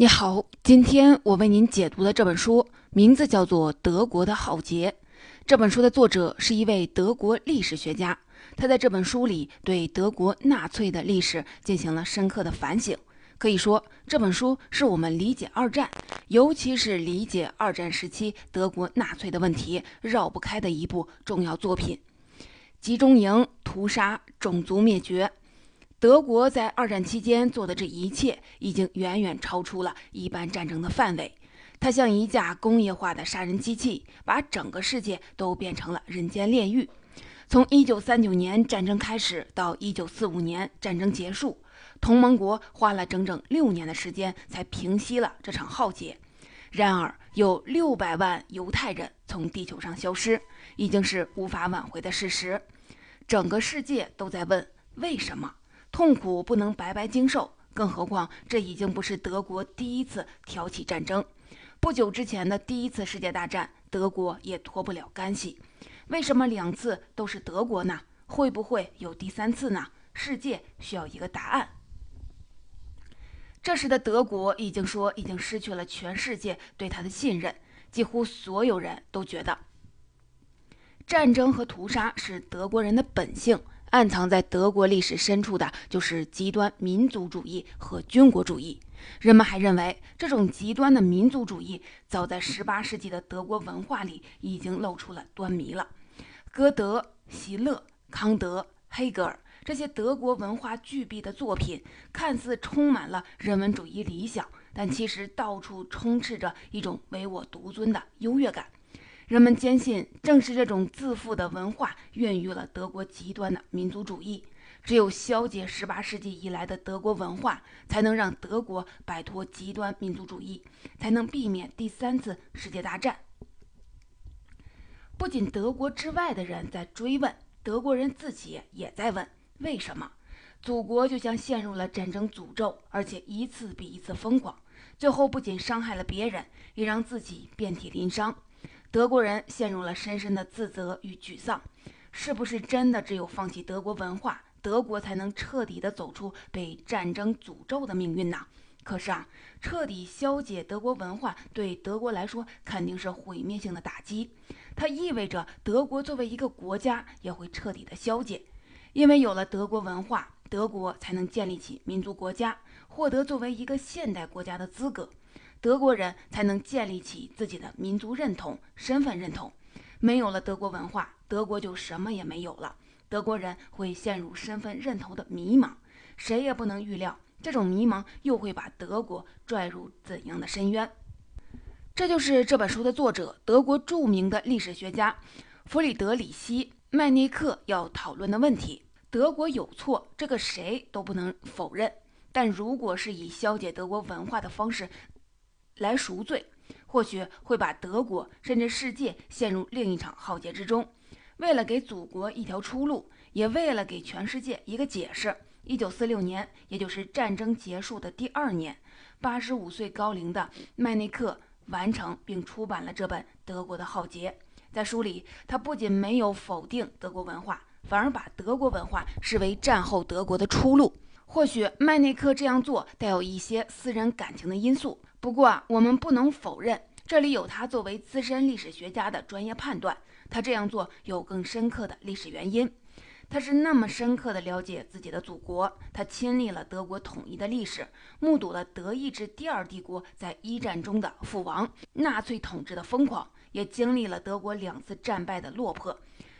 你好，今天我为您解读的这本书名字叫做《德国的浩劫》。这本书的作者是一位德国历史学家，他在这本书里对德国纳粹的历史进行了深刻的反省。可以说，这本书是我们理解二战，尤其是理解二战时期德国纳粹的问题绕不开的一部重要作品。集中营屠杀、种族灭绝。德国在二战期间做的这一切，已经远远超出了一般战争的范围。它像一架工业化的杀人机器，把整个世界都变成了人间炼狱。从1939年战争开始到1945年战争结束，同盟国花了整整六年的时间才平息了这场浩劫。然而，有六百万犹太人从地球上消失，已经是无法挽回的事实。整个世界都在问：为什么？痛苦不能白白经受，更何况这已经不是德国第一次挑起战争。不久之前的第一次世界大战，德国也脱不了干系。为什么两次都是德国呢？会不会有第三次呢？世界需要一个答案。这时的德国已经说已经失去了全世界对他的信任，几乎所有人都觉得战争和屠杀是德国人的本性。暗藏在德国历史深处的就是极端民族主义和军国主义。人们还认为，这种极端的民族主义早在18世纪的德国文化里已经露出了端倪了。歌德、席勒、康德、黑格尔这些德国文化巨擘的作品，看似充满了人文主义理想，但其实到处充斥着一种唯我独尊的优越感。人们坚信，正是这种自负的文化孕育了德国极端的民族主义。只有消解18世纪以来的德国文化，才能让德国摆脱极端民族主义，才能避免第三次世界大战。不仅德国之外的人在追问，德国人自己也在问：为什么？祖国就像陷入了战争诅咒，而且一次比一次疯狂，最后不仅伤害了别人，也让自己遍体鳞伤。德国人陷入了深深的自责与沮丧，是不是真的只有放弃德国文化，德国才能彻底的走出被战争诅咒的命运呢？可是啊，彻底消解德国文化对德国来说肯定是毁灭性的打击，它意味着德国作为一个国家也会彻底的消解，因为有了德国文化，德国才能建立起民族国家，获得作为一个现代国家的资格。德国人才能建立起自己的民族认同、身份认同。没有了德国文化，德国就什么也没有了。德国人会陷入身份认同的迷茫，谁也不能预料这种迷茫又会把德国拽入怎样的深渊。这就是这本书的作者，德国著名的历史学家弗里德里希·麦内克要讨论的问题。德国有错，这个谁都不能否认。但如果是以消解德国文化的方式，来赎罪，或许会把德国甚至世界陷入另一场浩劫之中。为了给祖国一条出路，也为了给全世界一个解释，一九四六年，也就是战争结束的第二年，八十五岁高龄的麦内克完成并出版了这本《德国的浩劫》。在书里，他不仅没有否定德国文化，反而把德国文化视为战后德国的出路。或许麦内克这样做带有一些私人感情的因素。不过啊，我们不能否认，这里有他作为资深历史学家的专业判断。他这样做有更深刻的历史原因。他是那么深刻地了解自己的祖国，他亲历了德国统一的历史，目睹了德意志第二帝国在一战中的覆亡，纳粹统治的疯狂，也经历了德国两次战败的落魄，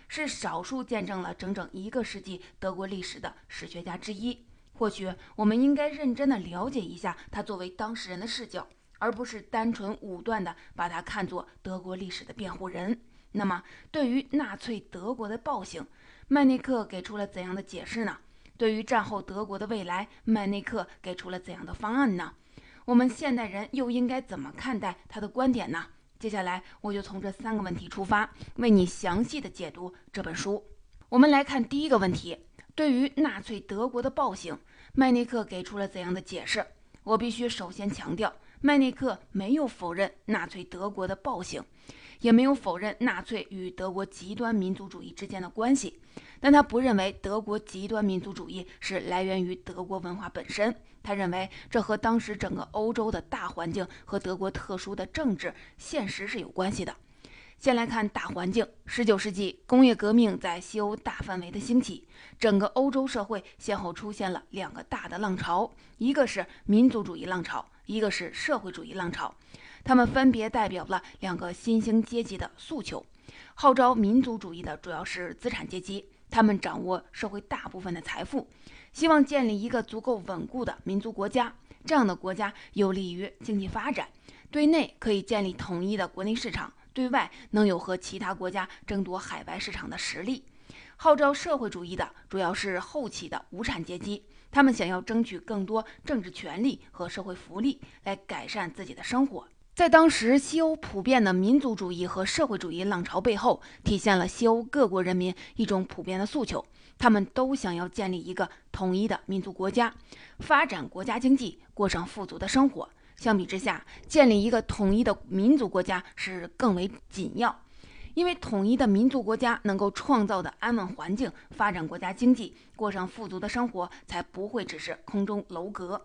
是少数见证了整整一个世纪德国历史的史学家之一。或许我们应该认真的了解一下他作为当事人的视角，而不是单纯武断的把他看作德国历史的辩护人。那么，对于纳粹德国的暴行，麦内克给出了怎样的解释呢？对于战后德国的未来，麦内克给出了怎样的方案呢？我们现代人又应该怎么看待他的观点呢？接下来，我就从这三个问题出发，为你详细的解读这本书。我们来看第一个问题：对于纳粹德国的暴行。麦内克给出了怎样的解释？我必须首先强调，麦内克没有否认纳粹德国的暴行，也没有否认纳粹与德国极端民族主义之间的关系。但他不认为德国极端民族主义是来源于德国文化本身，他认为这和当时整个欧洲的大环境和德国特殊的政治现实是有关系的。先来看大环境。十九世纪工业革命在西欧大范围的兴起，整个欧洲社会先后出现了两个大的浪潮，一个是民族主义浪潮，一个是社会主义浪潮。他们分别代表了两个新兴阶级的诉求。号召民族主义的主要是资产阶级，他们掌握社会大部分的财富，希望建立一个足够稳固的民族国家。这样的国家有利于经济发展，对内可以建立统一的国内市场。对外能有和其他国家争夺海外市场的实力。号召社会主义的主要是后起的无产阶级，他们想要争取更多政治权利和社会福利，来改善自己的生活。在当时西欧普遍的民族主义和社会主义浪潮背后，体现了西欧各国人民一种普遍的诉求：他们都想要建立一个统一的民族国家，发展国家经济，过上富足的生活。相比之下，建立一个统一的民族国家是更为紧要，因为统一的民族国家能够创造的安稳环境，发展国家经济，过上富足的生活，才不会只是空中楼阁。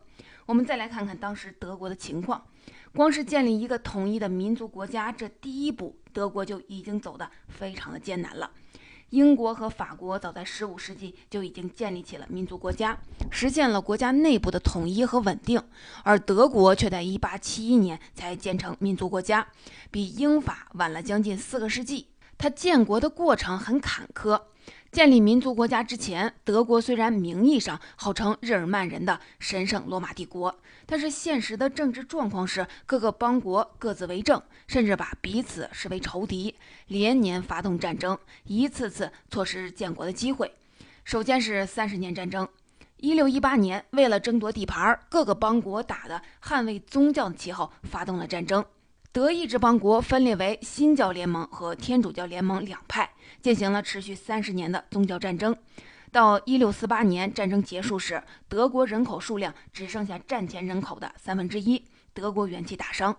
我们再来看看当时德国的情况，光是建立一个统一的民族国家，这第一步，德国就已经走得非常的艰难了。英国和法国早在15世纪就已经建立起了民族国家，实现了国家内部的统一和稳定，而德国却在1871年才建成民族国家，比英法晚了将近四个世纪。它建国的过程很坎坷。建立民族国家之前，德国虽然名义上号称日耳曼人的神圣罗马帝国，但是现实的政治状况是各个邦国各自为政，甚至把彼此视为仇敌，连年发动战争，一次次错失建国的机会。首先是三十年战争，一六一八年，为了争夺地盘，各个邦国打的捍卫宗教的旗号，发动了战争。德意志邦国分裂为新教联盟和天主教联盟两派，进行了持续三十年的宗教战争。到一六四八年战争结束时，德国人口数量只剩下战前人口的三分之一，德国元气大伤。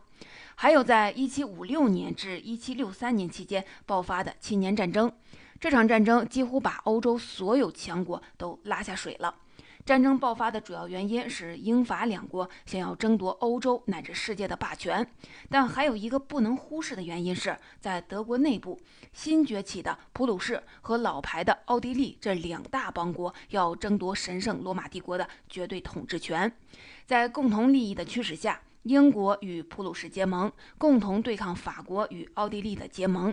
还有在一七五六年至一七六三年期间爆发的七年战争，这场战争几乎把欧洲所有强国都拉下水了。战争爆发的主要原因是英法两国想要争夺欧洲乃至世界的霸权，但还有一个不能忽视的原因是在德国内部，新崛起的普鲁士和老牌的奥地利这两大邦国要争夺神圣罗马帝国的绝对统治权。在共同利益的驱使下，英国与普鲁士结盟，共同对抗法国与奥地利的结盟。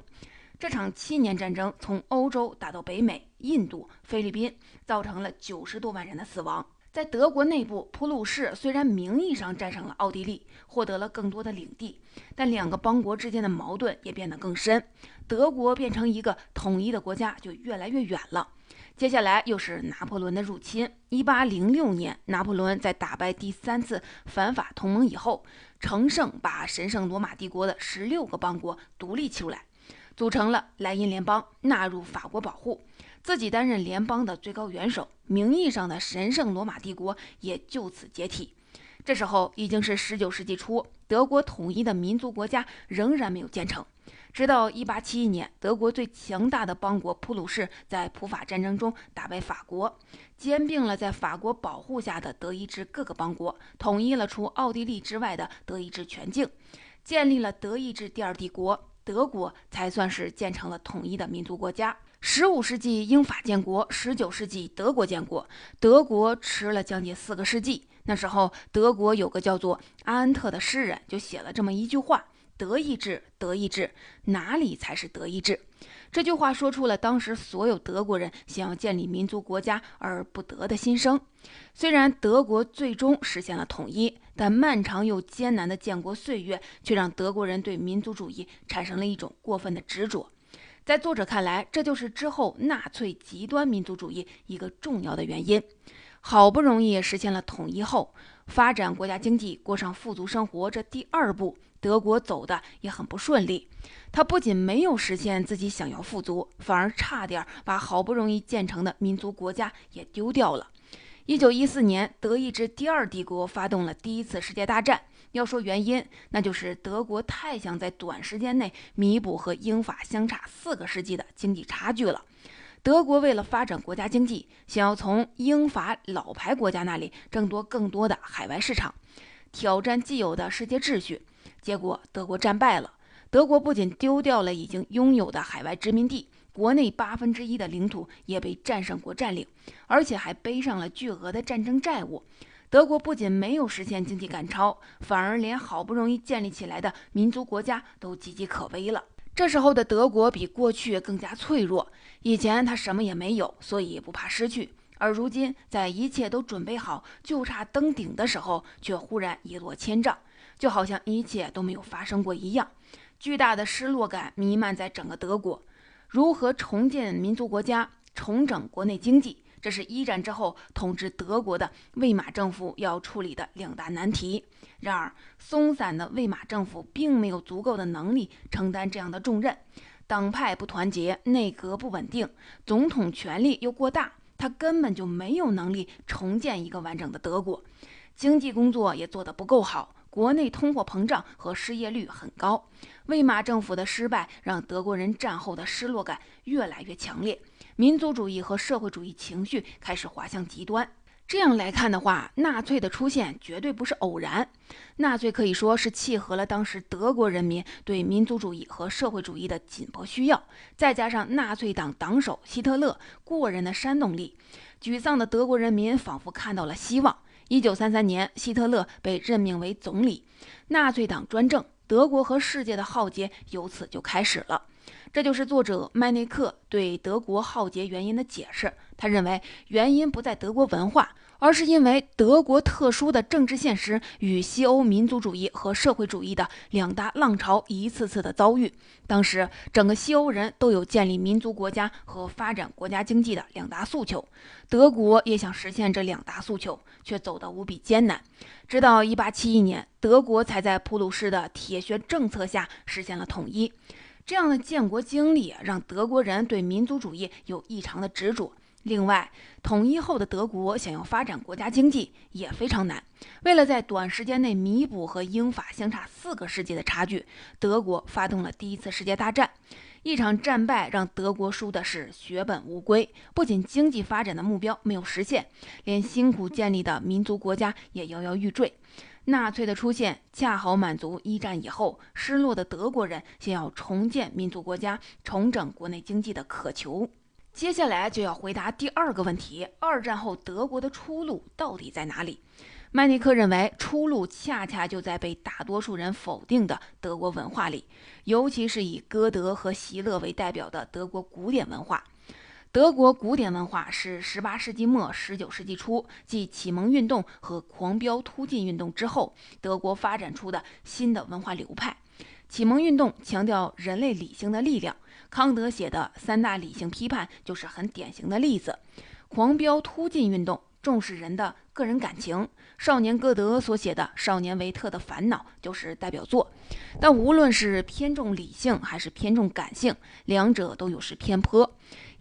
这场七年战争从欧洲打到北美、印度、菲律宾，造成了九十多万人的死亡。在德国内部，普鲁士虽然名义上战胜了奥地利，获得了更多的领地，但两个邦国之间的矛盾也变得更深。德国变成一个统一的国家就越来越远了。接下来又是拿破仑的入侵。一八零六年，拿破仑在打败第三次反法同盟以后，乘胜把神圣罗马帝国的十六个邦国独立出来。组成了莱茵联邦，纳入法国保护，自己担任联邦的最高元首，名义上的神圣罗马帝国也就此解体。这时候已经是十九世纪初，德国统一的民族国家仍然没有建成。直到一八七一年，德国最强大的邦国普鲁士在普法战争中打败法国，兼并了在法国保护下的德意志各个邦国，统一了除奥地利之外的德意志全境，建立了德意志第二帝国。德国才算是建成了统一的民族国家。十五世纪英法建国，十九世纪德国建国，德国迟了将近四个世纪。那时候，德国有个叫做安恩特的诗人，就写了这么一句话：“德意志，德意志，哪里才是德意志？”这句话说出了当时所有德国人想要建立民族国家而不得的心声。虽然德国最终实现了统一。但漫长又艰难的建国岁月，却让德国人对民族主义产生了一种过分的执着。在作者看来，这就是之后纳粹极端民族主义一个重要的原因。好不容易实现了统一后，发展国家经济，过上富足生活，这第二步，德国走的也很不顺利。他不仅没有实现自己想要富足，反而差点把好不容易建成的民族国家也丢掉了。一九一四年，德意志第二帝国发动了第一次世界大战。要说原因，那就是德国太想在短时间内弥补和英法相差四个世纪的经济差距了。德国为了发展国家经济，想要从英法老牌国家那里争夺更多的海外市场，挑战既有的世界秩序。结果德国战败了。德国不仅丢掉了已经拥有的海外殖民地，国内八分之一的领土也被战胜国占领，而且还背上了巨额的战争债务。德国不仅没有实现经济赶超，反而连好不容易建立起来的民族国家都岌岌可危了。这时候的德国比过去更加脆弱。以前他什么也没有，所以不怕失去；而如今，在一切都准备好，就差登顶的时候，却忽然一落千丈，就好像一切都没有发生过一样。巨大的失落感弥漫在整个德国。如何重建民族国家、重整国内经济，这是一战之后统治德国的魏玛政府要处理的两大难题。然而，松散的魏玛政府并没有足够的能力承担这样的重任。党派不团结，内阁不稳定，总统权力又过大，他根本就没有能力重建一个完整的德国。经济工作也做得不够好。国内通货膨胀和失业率很高，魏玛政府的失败让德国人战后的失落感越来越强烈，民族主义和社会主义情绪开始滑向极端。这样来看的话，纳粹的出现绝对不是偶然，纳粹可以说是契合了当时德国人民对民族主义和社会主义的紧迫需要，再加上纳粹党党首希特勒过人的煽动力，沮丧的德国人民仿佛看到了希望。一九三三年，希特勒被任命为总理，纳粹党专政，德国和世界的浩劫由此就开始了。这就是作者麦内克对德国浩劫原因的解释。他认为，原因不在德国文化。而是因为德国特殊的政治现实与西欧民族主义和社会主义的两大浪潮一次次的遭遇。当时，整个西欧人都有建立民族国家和发展国家经济的两大诉求，德国也想实现这两大诉求，却走得无比艰难。直到1871年，德国才在普鲁士的铁血政策下实现了统一。这样的建国经历让德国人对民族主义有异常的执着。另外，统一后的德国想要发展国家经济也非常难。为了在短时间内弥补和英法相差四个世纪的差距，德国发动了第一次世界大战。一场战败让德国输的是血本无归，不仅经济发展的目标没有实现，连辛苦建立的民族国家也摇摇欲坠。纳粹的出现恰好满足一战以后失落的德国人想要重建民族国家、重整国内经济的渴求。接下来就要回答第二个问题：二战后德国的出路到底在哪里？麦尼克认为，出路恰恰就在被大多数人否定的德国文化里，尤其是以歌德和席勒为代表的德国古典文化。德国古典文化是18世纪末19世纪初，继启蒙运动和狂飙突进运动之后，德国发展出的新的文化流派。启蒙运动强调人类理性的力量。康德写的三大理性批判就是很典型的例子。狂飙突进运动重视人的个人感情，少年歌德所写的《少年维特的烦恼》就是代表作。但无论是偏重理性还是偏重感性，两者都有失偏颇。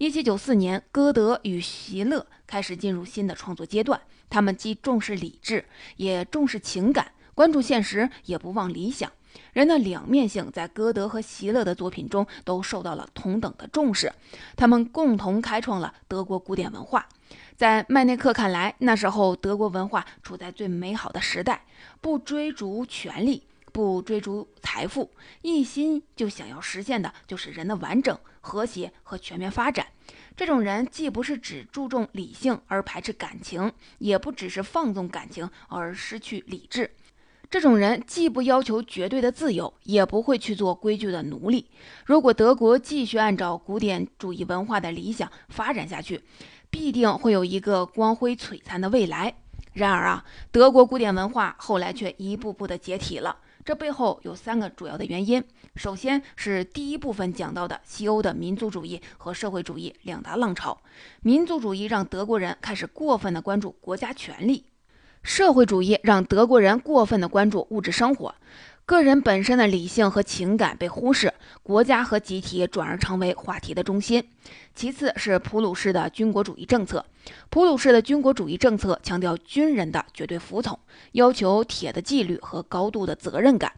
一七九四年，歌德与席勒开始进入新的创作阶段，他们既重视理智，也重视情感，关注现实，也不忘理想。人的两面性在歌德和席勒的作品中都受到了同等的重视，他们共同开创了德国古典文化。在麦内克看来，那时候德国文化处在最美好的时代，不追逐权力，不追逐财富，一心就想要实现的就是人的完整、和谐和全面发展。这种人既不是只注重理性而排斥感情，也不只是放纵感情而失去理智。这种人既不要求绝对的自由，也不会去做规矩的奴隶。如果德国继续按照古典主义文化的理想发展下去，必定会有一个光辉璀璨的未来。然而啊，德国古典文化后来却一步步的解体了。这背后有三个主要的原因。首先是第一部分讲到的西欧的民族主义和社会主义两大浪潮。民族主义让德国人开始过分的关注国家权力。社会主义让德国人过分的关注物质生活，个人本身的理性和情感被忽视，国家和集体转而成为话题的中心。其次是普鲁士的军国主义政策，普鲁士的军国主义政策强调军人的绝对服从，要求铁的纪律和高度的责任感，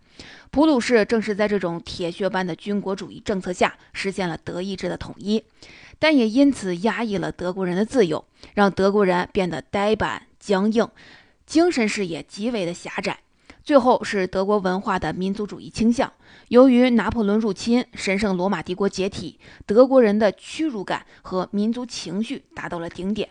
普鲁士正是在这种铁血般的军国主义政策下实现了德意志的统一，但也因此压抑了德国人的自由，让德国人变得呆板僵硬，精神视野极为的狭窄。最后是德国文化的民族主义倾向。由于拿破仑入侵、神圣罗马帝国解体，德国人的屈辱感和民族情绪达到了顶点。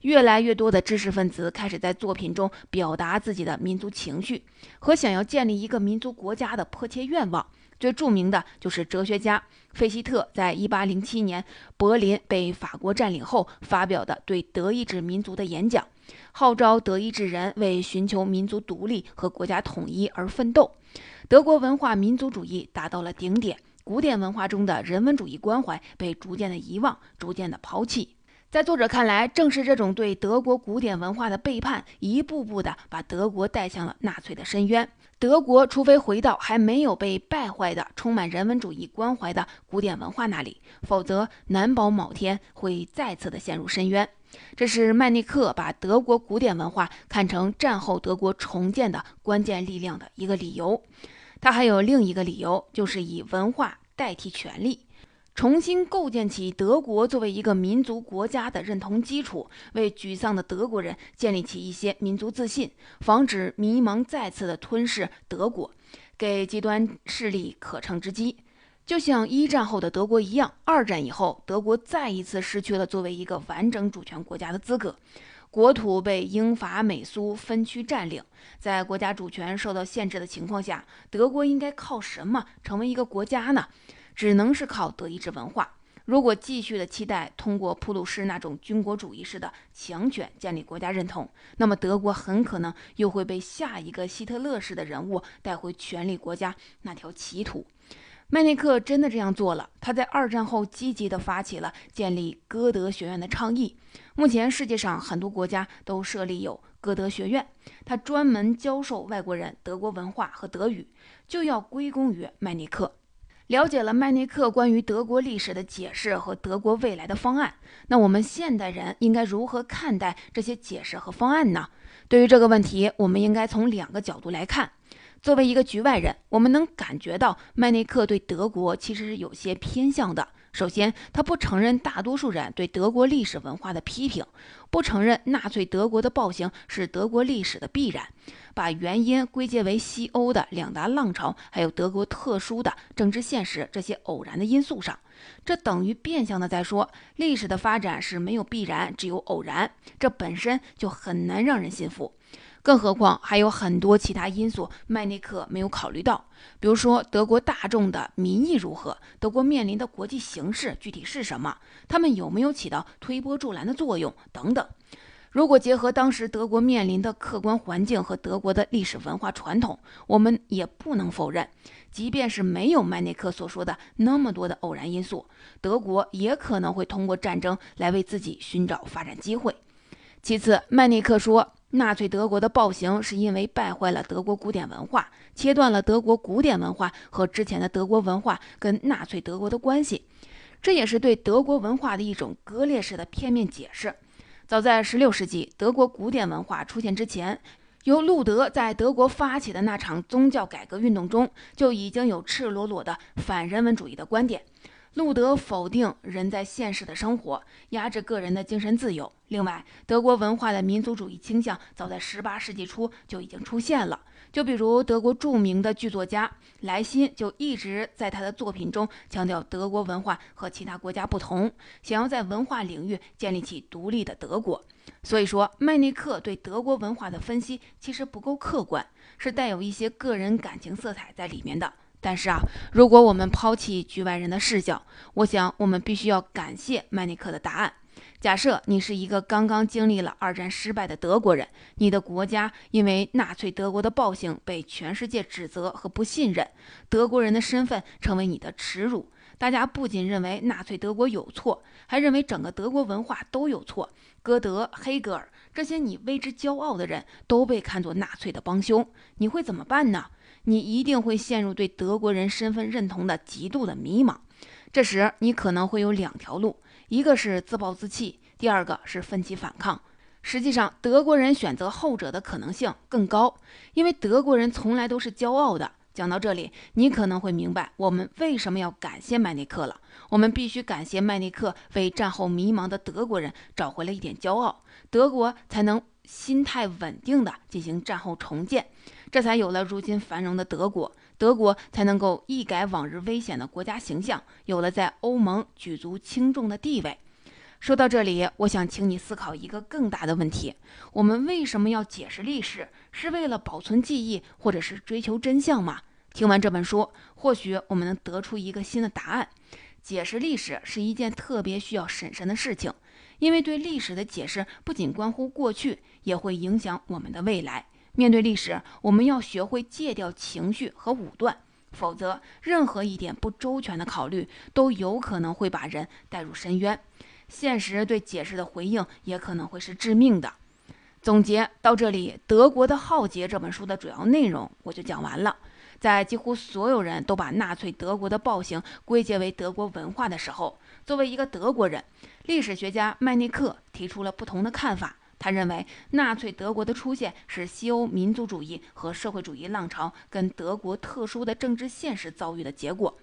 越来越多的知识分子开始在作品中表达自己的民族情绪和想要建立一个民族国家的迫切愿望。最著名的就是哲学家费希特在1807年柏林被法国占领后发表的对德意志民族的演讲。号召德意志人为寻求民族独立和国家统一而奋斗。德国文化民族主义达到了顶点，古典文化中的人文主义关怀被逐渐的遗忘，逐渐的抛弃。在作者看来，正是这种对德国古典文化的背叛，一步步的把德国带向了纳粹的深渊。德国除非回到还没有被败坏的、充满人文主义关怀的古典文化那里，否则难保某天会再次的陷入深渊。这是麦尼克把德国古典文化看成战后德国重建的关键力量的一个理由。他还有另一个理由，就是以文化代替权力，重新构建起德国作为一个民族国家的认同基础，为沮丧的德国人建立起一些民族自信，防止迷茫再次的吞噬德国，给极端势力可乘之机。就像一战后的德国一样，二战以后，德国再一次失去了作为一个完整主权国家的资格，国土被英法美苏分区占领。在国家主权受到限制的情况下，德国应该靠什么成为一个国家呢？只能是靠德意志文化。如果继续的期待通过普鲁士那种军国主义式的强权建立国家认同，那么德国很可能又会被下一个希特勒式的人物带回权力国家那条歧途。麦内克真的这样做了。他在二战后积极地发起了建立歌德学院的倡议。目前世界上很多国家都设立有歌德学院，他专门教授外国人德国文化和德语，就要归功于麦内克。了解了麦内克关于德国历史的解释和德国未来的方案，那我们现代人应该如何看待这些解释和方案呢？对于这个问题，我们应该从两个角度来看。作为一个局外人，我们能感觉到麦内克对德国其实是有些偏向的。首先，他不承认大多数人对德国历史文化的批评，不承认纳粹德国的暴行是德国历史的必然，把原因归结为西欧的两大浪潮，还有德国特殊的政治现实这些偶然的因素上。这等于变相的在说，历史的发展是没有必然，只有偶然。这本身就很难让人信服。更何况还有很多其他因素，麦内克没有考虑到，比如说德国大众的民意如何，德国面临的国际形势具体是什么，他们有没有起到推波助澜的作用等等。如果结合当时德国面临的客观环境和德国的历史文化传统，我们也不能否认，即便是没有麦内克所说的那么多的偶然因素，德国也可能会通过战争来为自己寻找发展机会。其次，麦内克说。纳粹德国的暴行是因为败坏了德国古典文化，切断了德国古典文化和之前的德国文化跟纳粹德国的关系，这也是对德国文化的一种割裂式的片面解释。早在16世纪，德国古典文化出现之前，由路德在德国发起的那场宗教改革运动中，就已经有赤裸裸的反人文主义的观点。路德否定人在现实的生活，压制个人的精神自由。另外，德国文化的民族主义倾向早在18世纪初就已经出现了。就比如德国著名的剧作家莱辛，就一直在他的作品中强调德国文化和其他国家不同，想要在文化领域建立起独立的德国。所以说，麦内克对德国文化的分析其实不够客观，是带有一些个人感情色彩在里面的。但是啊，如果我们抛弃局外人的视角，我想我们必须要感谢麦尼克的答案。假设你是一个刚刚经历了二战失败的德国人，你的国家因为纳粹德国的暴行被全世界指责和不信任，德国人的身份成为你的耻辱。大家不仅认为纳粹德国有错，还认为整个德国文化都有错。歌德、黑格尔这些你为之骄傲的人都被看作纳粹的帮凶，你会怎么办呢？你一定会陷入对德国人身份认同的极度的迷茫，这时你可能会有两条路，一个是自暴自弃，第二个是奋起反抗。实际上，德国人选择后者的可能性更高，因为德国人从来都是骄傲的，讲到这里，你可能会明白我们为什么要感谢麦内克了。我们必须感谢麦内克为战后迷茫的德国人找回了一点骄傲，德国才能心态稳定地进行战后重建，这才有了如今繁荣的德国。德国才能够一改往日危险的国家形象，有了在欧盟举足轻重的地位。说到这里，我想请你思考一个更大的问题：我们为什么要解释历史？是为了保存记忆，或者是追求真相吗？听完这本书，或许我们能得出一个新的答案。解释历史是一件特别需要审慎的事情，因为对历史的解释不仅关乎过去，也会影响我们的未来。面对历史，我们要学会戒掉情绪和武断，否则任何一点不周全的考虑都有可能会把人带入深渊。现实对解释的回应也可能会是致命的。总结到这里，《德国的浩劫》这本书的主要内容我就讲完了。在几乎所有人都把纳粹德国的暴行归结为德国文化的时候，作为一个德国人，历史学家麦内克提出了不同的看法。他认为，纳粹德国的出现是西欧民族主义和社会主义浪潮跟德国特殊的政治现实遭遇的结果。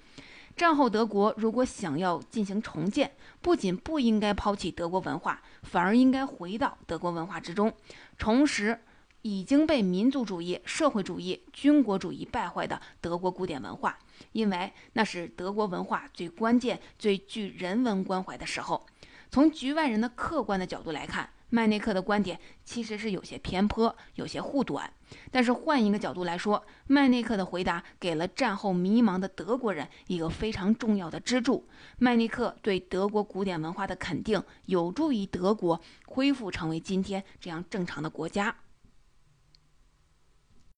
战后德国如果想要进行重建，不仅不应该抛弃德国文化，反而应该回到德国文化之中，重拾已经被民族主义、社会主义、军国主义败坏的德国古典文化，因为那是德国文化最关键、最具人文关怀的时候。从局外人的客观的角度来看。麦内克的观点其实是有些偏颇，有些护短。但是换一个角度来说，麦内克的回答给了战后迷茫的德国人一个非常重要的支柱。麦内克对德国古典文化的肯定，有助于德国恢复成为今天这样正常的国家。